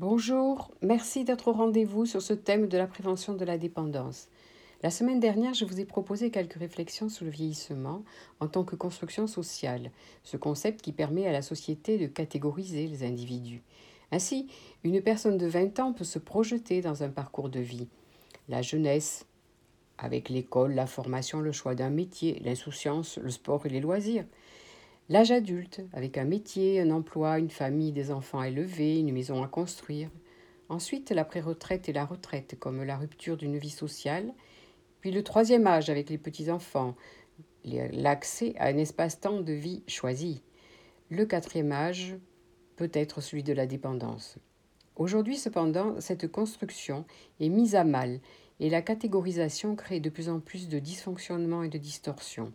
Bonjour, merci d'être au rendez-vous sur ce thème de la prévention de la dépendance. La semaine dernière, je vous ai proposé quelques réflexions sur le vieillissement en tant que construction sociale, ce concept qui permet à la société de catégoriser les individus. Ainsi, une personne de 20 ans peut se projeter dans un parcours de vie. La jeunesse, avec l'école, la formation, le choix d'un métier, l'insouciance, le sport et les loisirs. L'âge adulte, avec un métier, un emploi, une famille, des enfants à élever, une maison à construire. Ensuite, la pré-retraite et la retraite, comme la rupture d'une vie sociale. Puis le troisième âge, avec les petits-enfants, l'accès à un espace-temps de vie choisi. Le quatrième âge peut être celui de la dépendance. Aujourd'hui, cependant, cette construction est mise à mal et la catégorisation crée de plus en plus de dysfonctionnements et de distorsions,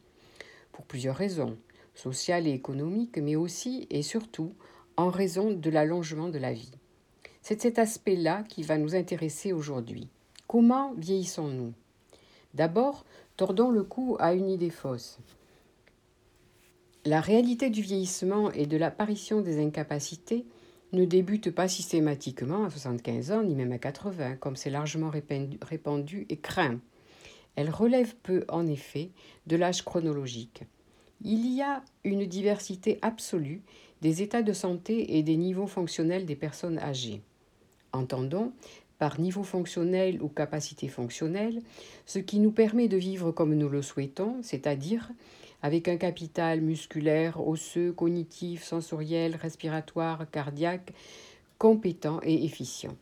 pour plusieurs raisons, sociales et économiques, mais aussi et surtout en raison de l'allongement de la vie. C'est cet aspect-là qui va nous intéresser aujourd'hui. Comment vieillissons-nous? D'abord, tordons le cou à une idée fausse. La réalité du vieillissement et de l'apparition des incapacités ne débute pas systématiquement à 75 ans, ni même à 80, comme c'est largement répandu et craint. Elle relève peu, en effet, de l'âge chronologique. Il y a une diversité absolue des états de santé et des niveaux fonctionnels des personnes âgées. Entendons par niveau fonctionnel ou capacité fonctionnelle ce qui nous permet de vivre comme nous le souhaitons, c'est-à-dire avec un capital musculaire, osseux, cognitif, sensoriel, respiratoire, cardiaque, compétent et efficient.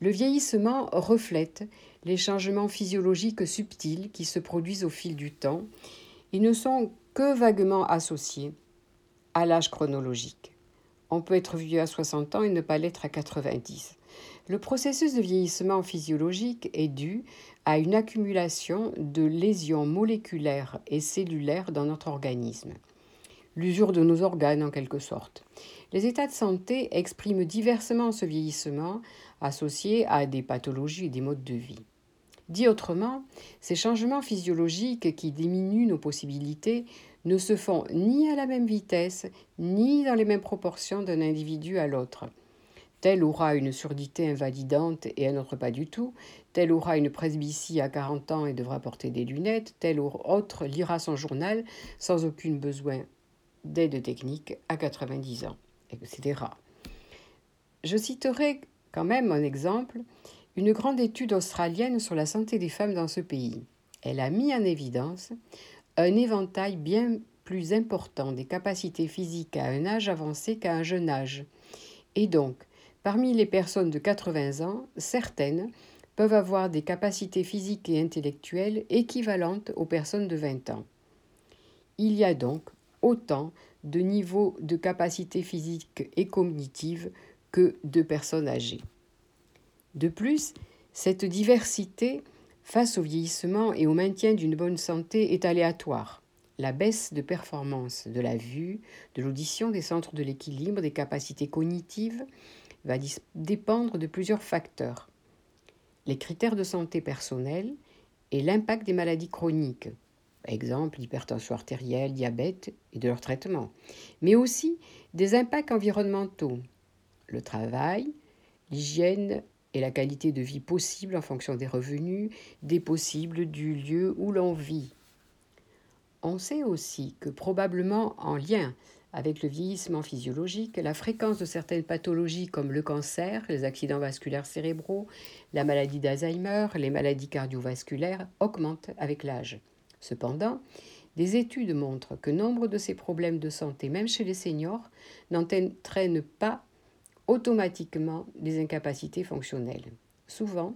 Le vieillissement reflète les changements physiologiques subtils qui se produisent au fil du temps et ne sont que vaguement associés à l'âge chronologique. On peut être vieux à 60 ans et ne pas l'être à 90. Le processus de vieillissement physiologique est dû à une accumulation de lésions moléculaires et cellulaires dans notre organisme. L'usure de nos organes en quelque sorte. Les états de santé expriment diversement ce vieillissement associé à des pathologies et des modes de vie. Dit autrement, ces changements physiologiques qui diminuent nos possibilités ne se font ni à la même vitesse, ni dans les mêmes proportions d'un individu à l'autre. Tel aura une surdité invalidante et un autre pas du tout. Tel aura une presbytie à 40 ans et devra porter des lunettes. Tel autre lira son journal sans aucun besoin d'aide technique à 90 ans, etc. Je citerai quand même un exemple, une grande étude australienne sur la santé des femmes dans ce pays. Elle a mis en évidence un éventail bien plus important des capacités physiques à un âge avancé qu'à un jeune âge. Et donc, Parmi les personnes de 80 ans, certaines peuvent avoir des capacités physiques et intellectuelles équivalentes aux personnes de 20 ans. Il y a donc autant de niveaux de capacité physique et cognitive que de personnes âgées. De plus, cette diversité face au vieillissement et au maintien d'une bonne santé est aléatoire. La baisse de performance de la vue, de l'audition, des centres de l'équilibre, des capacités cognitives, va dépendre de plusieurs facteurs. Les critères de santé personnelle et l'impact des maladies chroniques, exemple l'hypertension artérielle, diabète et de leur traitement, mais aussi des impacts environnementaux, le travail, l'hygiène et la qualité de vie possible en fonction des revenus, des possibles du lieu où l'on vit. On sait aussi que probablement en lien avec le vieillissement physiologique, la fréquence de certaines pathologies comme le cancer, les accidents vasculaires cérébraux, la maladie d'Alzheimer, les maladies cardiovasculaires augmente avec l'âge. Cependant, des études montrent que nombre de ces problèmes de santé, même chez les seniors, n'entraînent pas automatiquement des incapacités fonctionnelles. Souvent,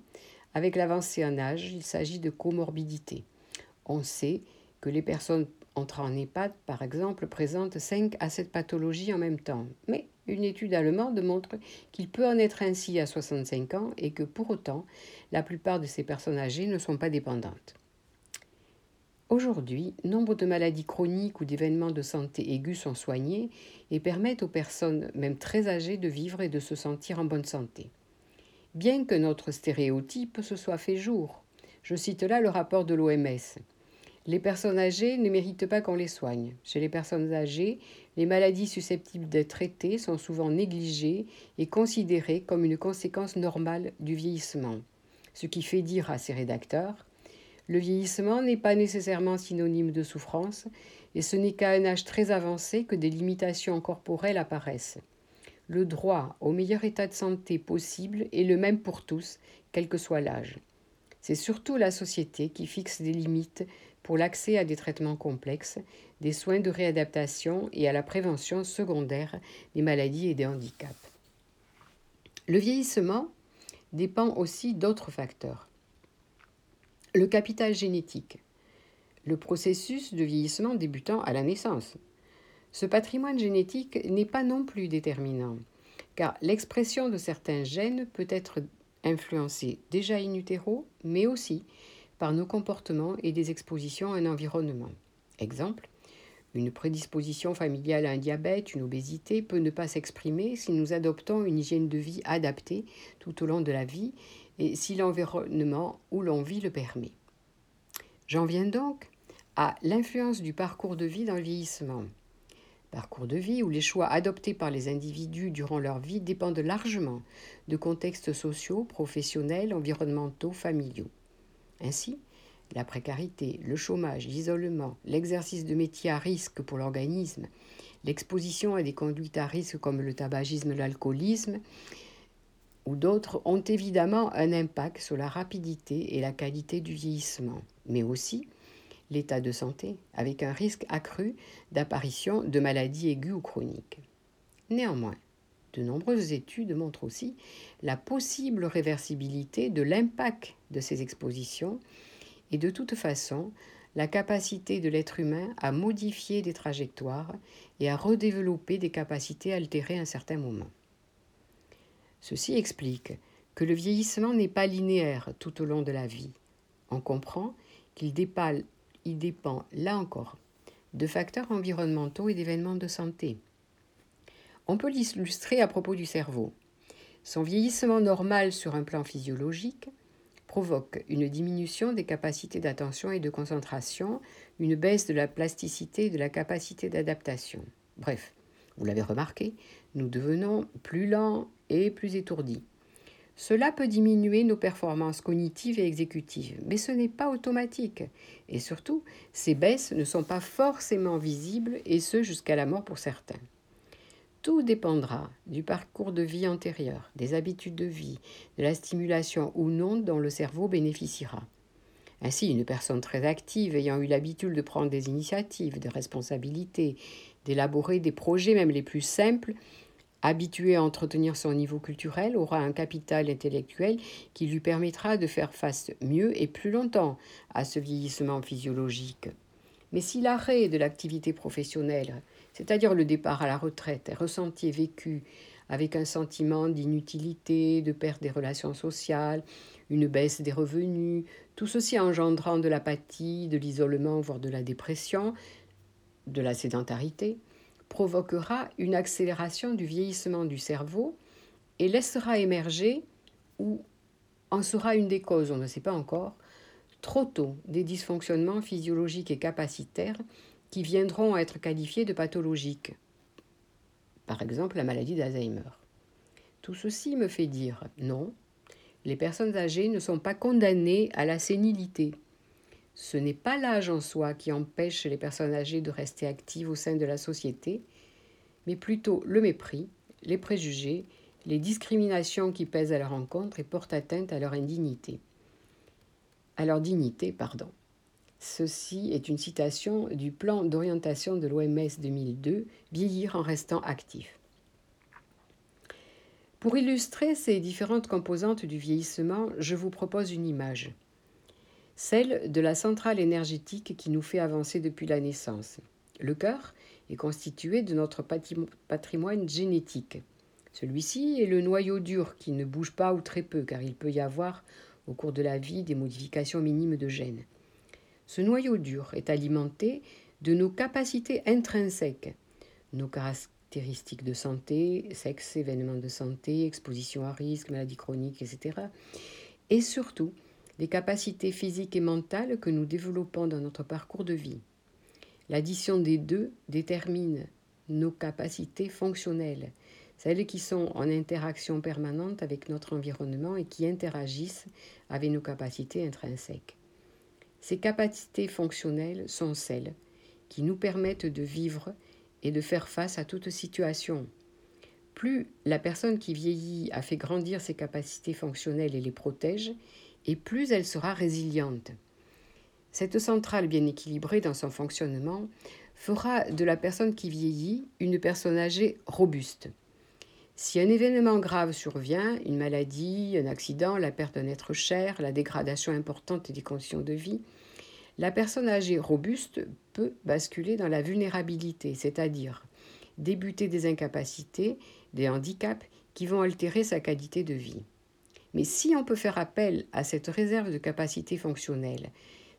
avec l'avancée en âge, il s'agit de comorbidité. On sait que les personnes entrant en EHPAD, par exemple, présente 5 à 7 pathologies en même temps. Mais une étude allemande montre qu'il peut en être ainsi à 65 ans et que pour autant, la plupart de ces personnes âgées ne sont pas dépendantes. Aujourd'hui, nombre de maladies chroniques ou d'événements de santé aigus sont soignés et permettent aux personnes, même très âgées, de vivre et de se sentir en bonne santé. Bien que notre stéréotype se soit fait jour, je cite là le rapport de l'OMS. Les personnes âgées ne méritent pas qu'on les soigne. Chez les personnes âgées, les maladies susceptibles d'être traitées sont souvent négligées et considérées comme une conséquence normale du vieillissement. Ce qui fait dire à ces rédacteurs le vieillissement n'est pas nécessairement synonyme de souffrance, et ce n'est qu'à un âge très avancé que des limitations corporelles apparaissent. Le droit au meilleur état de santé possible est le même pour tous, quel que soit l'âge. C'est surtout la société qui fixe des limites pour l'accès à des traitements complexes, des soins de réadaptation et à la prévention secondaire des maladies et des handicaps. Le vieillissement dépend aussi d'autres facteurs. Le capital génétique, le processus de vieillissement débutant à la naissance. Ce patrimoine génétique n'est pas non plus déterminant, car l'expression de certains gènes peut être influencée déjà in utero, mais aussi par nos comportements et des expositions à un environnement. Exemple, une prédisposition familiale à un diabète, une obésité peut ne pas s'exprimer si nous adoptons une hygiène de vie adaptée tout au long de la vie et si l'environnement où l'on vit le permet. J'en viens donc à l'influence du parcours de vie dans le vieillissement. Parcours de vie où les choix adoptés par les individus durant leur vie dépendent largement de contextes sociaux, professionnels, environnementaux, familiaux. Ainsi, la précarité, le chômage, l'isolement, l'exercice de métiers à risque pour l'organisme, l'exposition à des conduites à risque comme le tabagisme, l'alcoolisme ou d'autres ont évidemment un impact sur la rapidité et la qualité du vieillissement, mais aussi l'état de santé, avec un risque accru d'apparition de maladies aiguës ou chroniques. Néanmoins, de nombreuses études montrent aussi la possible réversibilité de l'impact de ces expositions et de toute façon la capacité de l'être humain à modifier des trajectoires et à redévelopper des capacités altérées à un certain moment. Ceci explique que le vieillissement n'est pas linéaire tout au long de la vie. On comprend qu'il dépend là encore de facteurs environnementaux et d'événements de santé. On peut l'illustrer à propos du cerveau. Son vieillissement normal sur un plan physiologique provoque une diminution des capacités d'attention et de concentration, une baisse de la plasticité et de la capacité d'adaptation. Bref, vous l'avez remarqué, nous devenons plus lents et plus étourdis. Cela peut diminuer nos performances cognitives et exécutives, mais ce n'est pas automatique. Et surtout, ces baisses ne sont pas forcément visibles, et ce jusqu'à la mort pour certains. Tout dépendra du parcours de vie antérieur, des habitudes de vie, de la stimulation ou non dont le cerveau bénéficiera. Ainsi, une personne très active ayant eu l'habitude de prendre des initiatives, des responsabilités, d'élaborer des projets même les plus simples, habituée à entretenir son niveau culturel, aura un capital intellectuel qui lui permettra de faire face mieux et plus longtemps à ce vieillissement physiologique. Mais si l'arrêt de l'activité professionnelle c'est-à-dire le départ à la retraite, est ressenti et vécu avec un sentiment d'inutilité, de perte des relations sociales, une baisse des revenus, tout ceci engendrant de l'apathie, de l'isolement, voire de la dépression, de la sédentarité, provoquera une accélération du vieillissement du cerveau et laissera émerger, ou en sera une des causes, on ne sait pas encore, trop tôt des dysfonctionnements physiologiques et capacitaires qui viendront être qualifiés de pathologiques. Par exemple, la maladie d'Alzheimer. Tout ceci me fait dire non, les personnes âgées ne sont pas condamnées à la sénilité. Ce n'est pas l'âge en soi qui empêche les personnes âgées de rester actives au sein de la société, mais plutôt le mépris, les préjugés, les discriminations qui pèsent à leur encontre et portent atteinte à leur indignité. À leur dignité, pardon. Ceci est une citation du plan d'orientation de l'OMS 2002, Vieillir en restant actif. Pour illustrer ces différentes composantes du vieillissement, je vous propose une image, celle de la centrale énergétique qui nous fait avancer depuis la naissance. Le cœur est constitué de notre patrimoine génétique. Celui-ci est le noyau dur qui ne bouge pas ou très peu, car il peut y avoir au cours de la vie des modifications minimes de gènes. Ce noyau dur est alimenté de nos capacités intrinsèques, nos caractéristiques de santé, sexe, événements de santé, exposition à risque, maladies chroniques, etc. Et surtout, des capacités physiques et mentales que nous développons dans notre parcours de vie. L'addition des deux détermine nos capacités fonctionnelles, celles qui sont en interaction permanente avec notre environnement et qui interagissent avec nos capacités intrinsèques. Ces capacités fonctionnelles sont celles qui nous permettent de vivre et de faire face à toute situation. Plus la personne qui vieillit a fait grandir ses capacités fonctionnelles et les protège, et plus elle sera résiliente. Cette centrale bien équilibrée dans son fonctionnement fera de la personne qui vieillit une personne âgée robuste. Si un événement grave survient, une maladie, un accident, la perte d'un être cher, la dégradation importante des conditions de vie, la personne âgée robuste peut basculer dans la vulnérabilité, c'est-à-dire débuter des incapacités, des handicaps qui vont altérer sa qualité de vie. Mais si on peut faire appel à cette réserve de capacité fonctionnelle,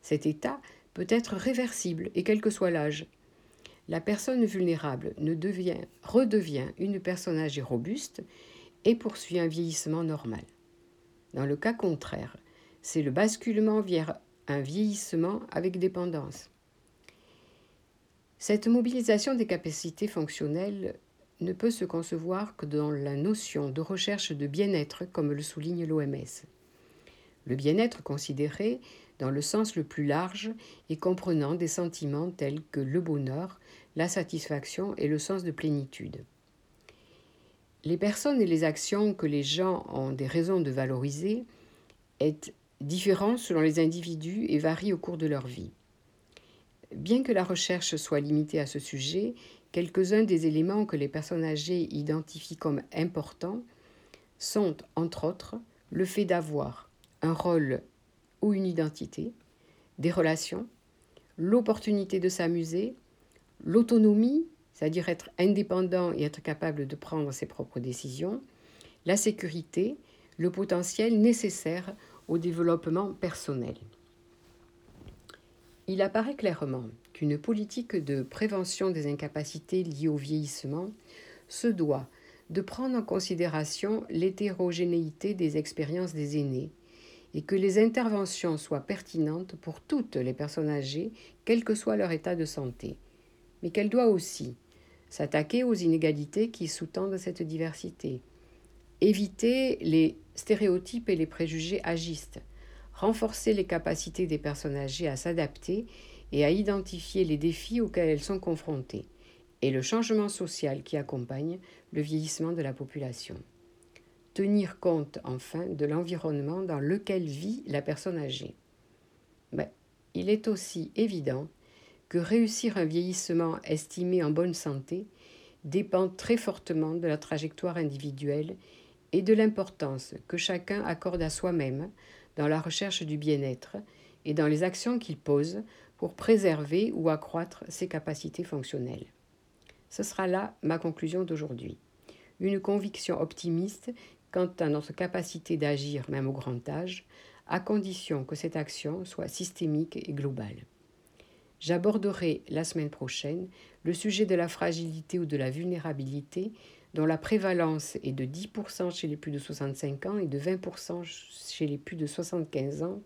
cet état peut être réversible et quel que soit l'âge la personne vulnérable redevient une personne âgée robuste et poursuit un vieillissement normal. Dans le cas contraire, c'est le basculement vers un vieillissement avec dépendance. Cette mobilisation des capacités fonctionnelles ne peut se concevoir que dans la notion de recherche de bien-être, comme le souligne l'OMS. Le bien-être considéré dans le sens le plus large et comprenant des sentiments tels que le bonheur, la satisfaction et le sens de plénitude. Les personnes et les actions que les gens ont des raisons de valoriser est différent selon les individus et varient au cours de leur vie. Bien que la recherche soit limitée à ce sujet, quelques-uns des éléments que les personnes âgées identifient comme importants sont, entre autres, le fait d'avoir un rôle ou une identité, des relations, l'opportunité de s'amuser, l'autonomie, c'est-à-dire être indépendant et être capable de prendre ses propres décisions, la sécurité, le potentiel nécessaire au développement personnel. Il apparaît clairement qu'une politique de prévention des incapacités liées au vieillissement se doit de prendre en considération l'hétérogénéité des expériences des aînés et que les interventions soient pertinentes pour toutes les personnes âgées, quel que soit leur état de santé, mais qu'elle doit aussi s'attaquer aux inégalités qui sous-tendent cette diversité, éviter les stéréotypes et les préjugés agistes, renforcer les capacités des personnes âgées à s'adapter et à identifier les défis auxquels elles sont confrontées, et le changement social qui accompagne le vieillissement de la population. Tenir compte enfin de l'environnement dans lequel vit la personne âgée. Mais il est aussi évident que réussir un vieillissement estimé en bonne santé dépend très fortement de la trajectoire individuelle et de l'importance que chacun accorde à soi-même dans la recherche du bien-être et dans les actions qu'il pose pour préserver ou accroître ses capacités fonctionnelles. Ce sera là ma conclusion d'aujourd'hui. Une conviction optimiste quant à notre capacité d'agir même au grand âge, à condition que cette action soit systémique et globale. J'aborderai la semaine prochaine le sujet de la fragilité ou de la vulnérabilité dont la prévalence est de 10% chez les plus de 65 ans et de 20% chez les plus de 75 ans,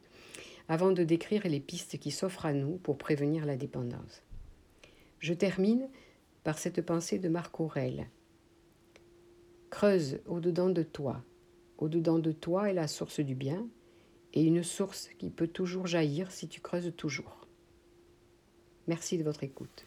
avant de décrire les pistes qui s'offrent à nous pour prévenir la dépendance. Je termine par cette pensée de Marc Aurel. Creuse au-dedans de toi. Au-dedans de toi est la source du bien et une source qui peut toujours jaillir si tu creuses toujours. Merci de votre écoute.